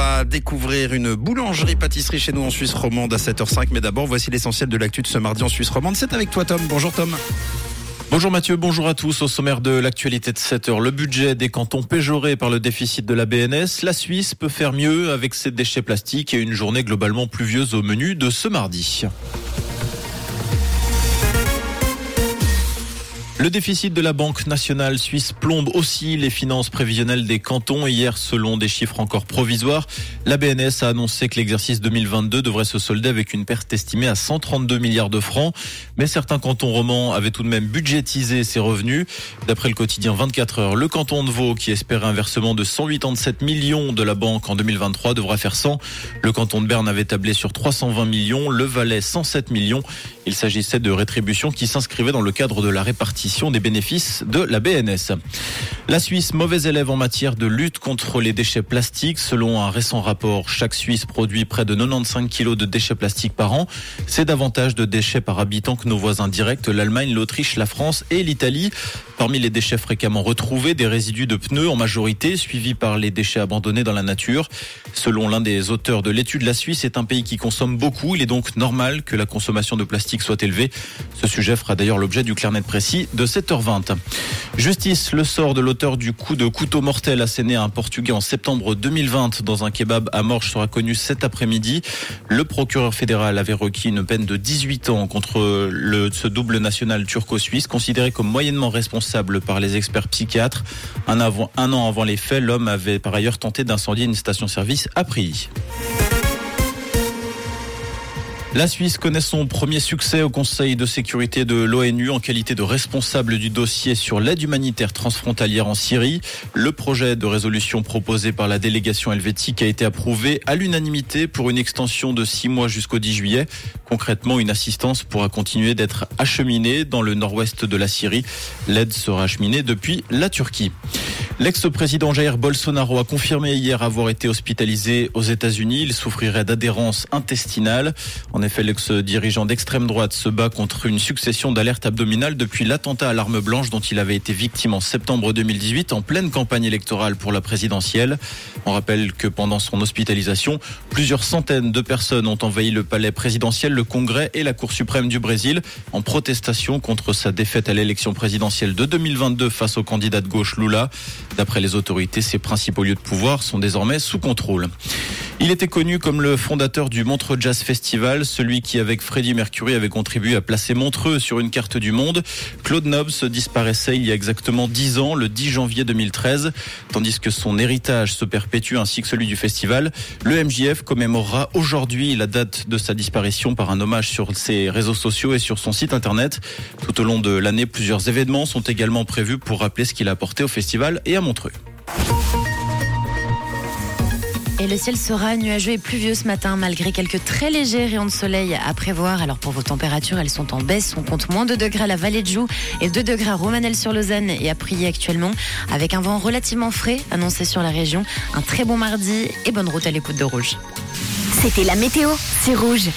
va découvrir une boulangerie-pâtisserie chez nous en Suisse romande à 7h05. Mais d'abord, voici l'essentiel de l'actu de ce mardi en Suisse romande. C'est avec toi, Tom. Bonjour, Tom. Bonjour Mathieu, bonjour à tous. Au sommaire de l'actualité de 7 heures, le budget des cantons péjorés par le déficit de la BNS. La Suisse peut faire mieux avec ses déchets plastiques et une journée globalement pluvieuse au menu de ce mardi. Le déficit de la Banque nationale suisse plombe aussi les finances prévisionnelles des cantons. Hier, selon des chiffres encore provisoires, la BNS a annoncé que l'exercice 2022 devrait se solder avec une perte estimée à 132 milliards de francs. Mais certains cantons romans avaient tout de même budgétisé ces revenus. D'après le quotidien 24 heures, le canton de Vaud, qui espérait un versement de 187 millions de la banque en 2023, devra faire 100. Le canton de Berne avait tablé sur 320 millions, le Valais 107 millions. Il s'agissait de rétributions qui s'inscrivaient dans le cadre de la répartition des bénéfices de la BNS. La Suisse, mauvais élève en matière de lutte contre les déchets plastiques. Selon un récent rapport, chaque Suisse produit près de 95 kilos de déchets plastiques par an. C'est davantage de déchets par habitant que nos voisins directs, l'Allemagne, l'Autriche, la France et l'Italie. Parmi les déchets fréquemment retrouvés, des résidus de pneus en majorité, suivis par les déchets abandonnés dans la nature. Selon l'un des auteurs de l'étude, la Suisse est un pays qui consomme beaucoup. Il est donc normal que la consommation de plastique soit élevée. Ce sujet fera d'ailleurs l'objet du clairnet précis de 7h20. Justice, le sort de l'auteur du coup de couteau mortel asséné à un Portugais en septembre 2020 dans un kebab à Morges sera connu cet après-midi. Le procureur fédéral avait requis une peine de 18 ans contre ce double national turco-suisse, considéré comme moyennement responsable par les experts psychiatres. Un an avant les faits, l'homme avait par ailleurs tenté d'incendier une station-service à Prilly. La Suisse connaît son premier succès au Conseil de sécurité de l'ONU en qualité de responsable du dossier sur l'aide humanitaire transfrontalière en Syrie. Le projet de résolution proposé par la délégation helvétique a été approuvé à l'unanimité pour une extension de six mois jusqu'au 10 juillet. Concrètement, une assistance pourra continuer d'être acheminée dans le nord-ouest de la Syrie. L'aide sera acheminée depuis la Turquie. L'ex-président Jair Bolsonaro a confirmé hier avoir été hospitalisé aux États-Unis. Il souffrirait d'adhérence intestinale. En effet, l'ex-dirigeant d'extrême droite se bat contre une succession d'alertes abdominales depuis l'attentat à l'arme blanche dont il avait été victime en septembre 2018 en pleine campagne électorale pour la présidentielle. On rappelle que pendant son hospitalisation, plusieurs centaines de personnes ont envahi le palais présidentiel, le Congrès et la Cour suprême du Brésil en protestation contre sa défaite à l'élection présidentielle de 2022 face au candidat de gauche Lula. D'après les autorités, ses principaux lieux de pouvoir sont désormais sous contrôle. Il était connu comme le fondateur du Montreux Jazz Festival, celui qui, avec Freddie Mercury, avait contribué à placer Montreux sur une carte du monde. Claude Nobs disparaissait il y a exactement 10 ans, le 10 janvier 2013, tandis que son héritage se perpétue ainsi que celui du festival. Le MJF commémorera aujourd'hui la date de sa disparition par un hommage sur ses réseaux sociaux et sur son site internet. Tout au long de l'année, plusieurs événements sont également prévus pour rappeler ce qu'il a apporté au festival et à Montreux. Et le ciel sera nuageux et pluvieux ce matin, malgré quelques très légers rayons de soleil à prévoir. Alors pour vos températures, elles sont en baisse. On compte moins de degrés à la vallée de Joux et 2 degrés à Romanel-sur-Lausanne et à Prier actuellement, avec un vent relativement frais annoncé sur la région. Un très bon mardi et bonne route à l'écoute de Rouge. C'était la météo, c'est Rouge.